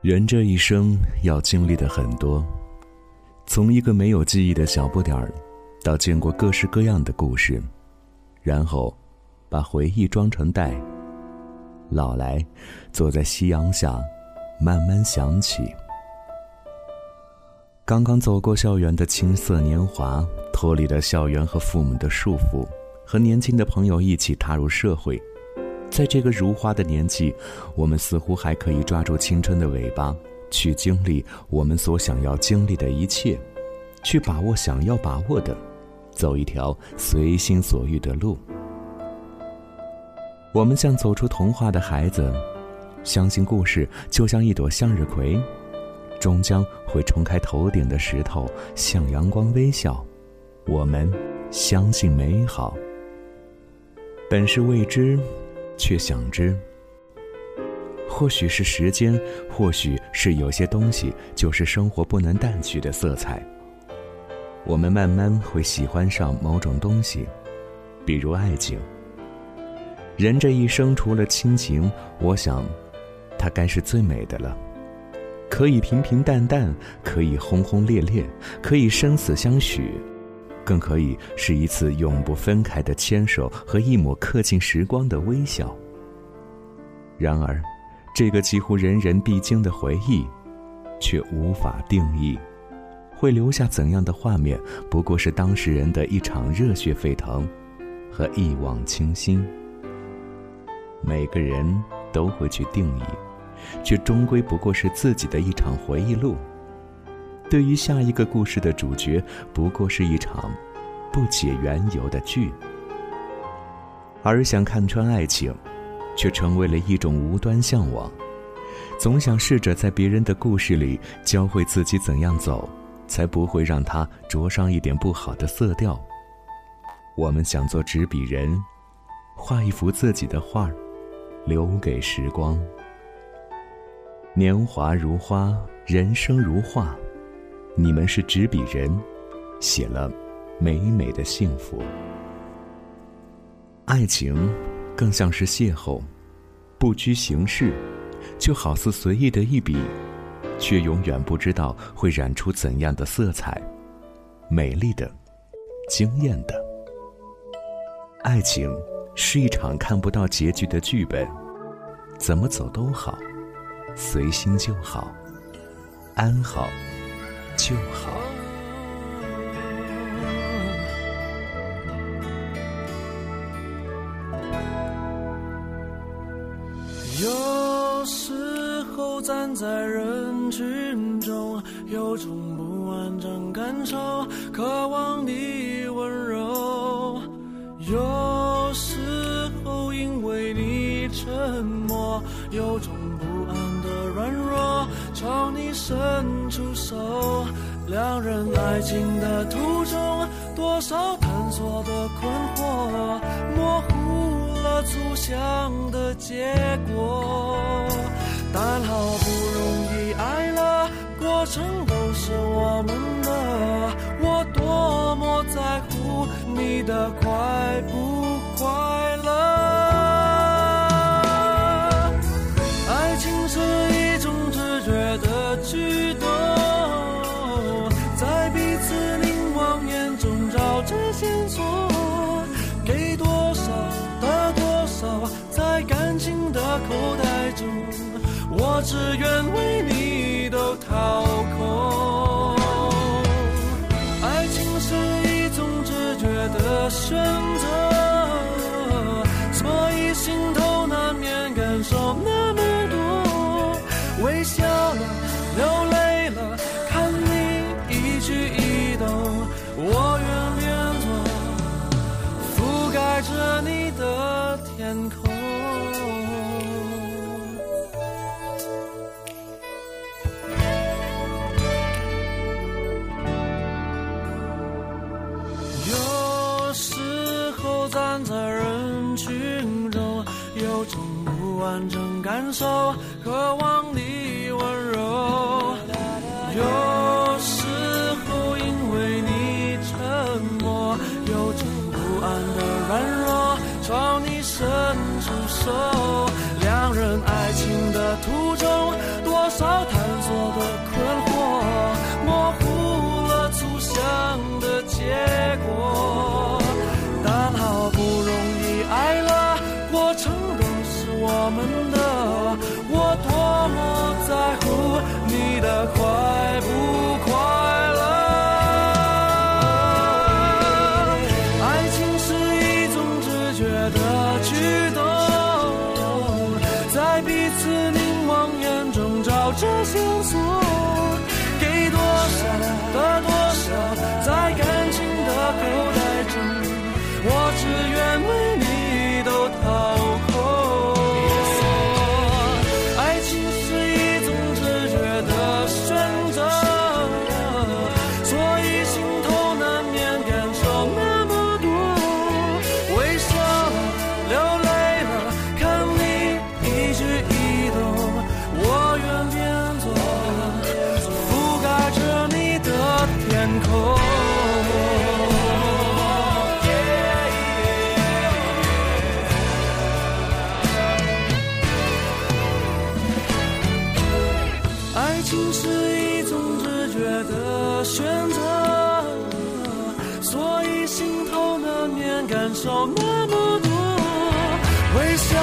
人这一生要经历的很多，从一个没有记忆的小不点儿，到见过各式各样的故事，然后把回忆装成袋。老来，坐在夕阳下，慢慢想起刚刚走过校园的青涩年华，脱离了校园和父母的束缚，和年轻的朋友一起踏入社会。在这个如花的年纪，我们似乎还可以抓住青春的尾巴，去经历我们所想要经历的一切，去把握想要把握的，走一条随心所欲的路。我们像走出童话的孩子，相信故事就像一朵向日葵，终将会冲开头顶的石头，向阳光微笑。我们相信美好，本是未知。却想知，或许是时间，或许是有些东西，就是生活不能淡去的色彩。我们慢慢会喜欢上某种东西，比如爱情。人这一生除了亲情，我想，它该是最美的了。可以平平淡淡，可以轰轰烈烈，可以生死相许。更可以是一次永不分开的牵手和一抹刻进时光的微笑。然而，这个几乎人人必经的回忆，却无法定义，会留下怎样的画面？不过是当事人的一场热血沸腾，和一往情深。每个人都会去定义，却终归不过是自己的一场回忆录。对于下一个故事的主角，不过是一场不解缘由的剧，而想看穿爱情，却成为了一种无端向往。总想试着在别人的故事里教会自己怎样走，才不会让他着上一点不好的色调。我们想做执笔人，画一幅自己的画留给时光。年华如花，人生如画。你们是执笔人，写了美美的幸福。爱情更像是邂逅，不拘形式，就好似随意的一笔，却永远不知道会染出怎样的色彩，美丽的，惊艳的。爱情是一场看不到结局的剧本，怎么走都好，随心就好，安好。就好。有时候站在人群中，有种不完整感受，渴望你温柔。有时候因为你沉默，有种不。朝你伸出手，两人爱情的途中，多少探索的困惑，模糊了初想的结果。但好不容易爱了，过程都是我们的，我多么在乎你的快不愿为你都掏空。爱情是一种直觉的选择，所以心头难免感受那么多。微笑了，流泪了，不完整感受，渴望你温柔。有时候因为你沉默，有种不安的软弱。朝你伸出手，两人爱情的途中，多少探索的苦。这线索，给多少的多。爱情是一种直觉的选择，所以心头难免感受那么多，微笑。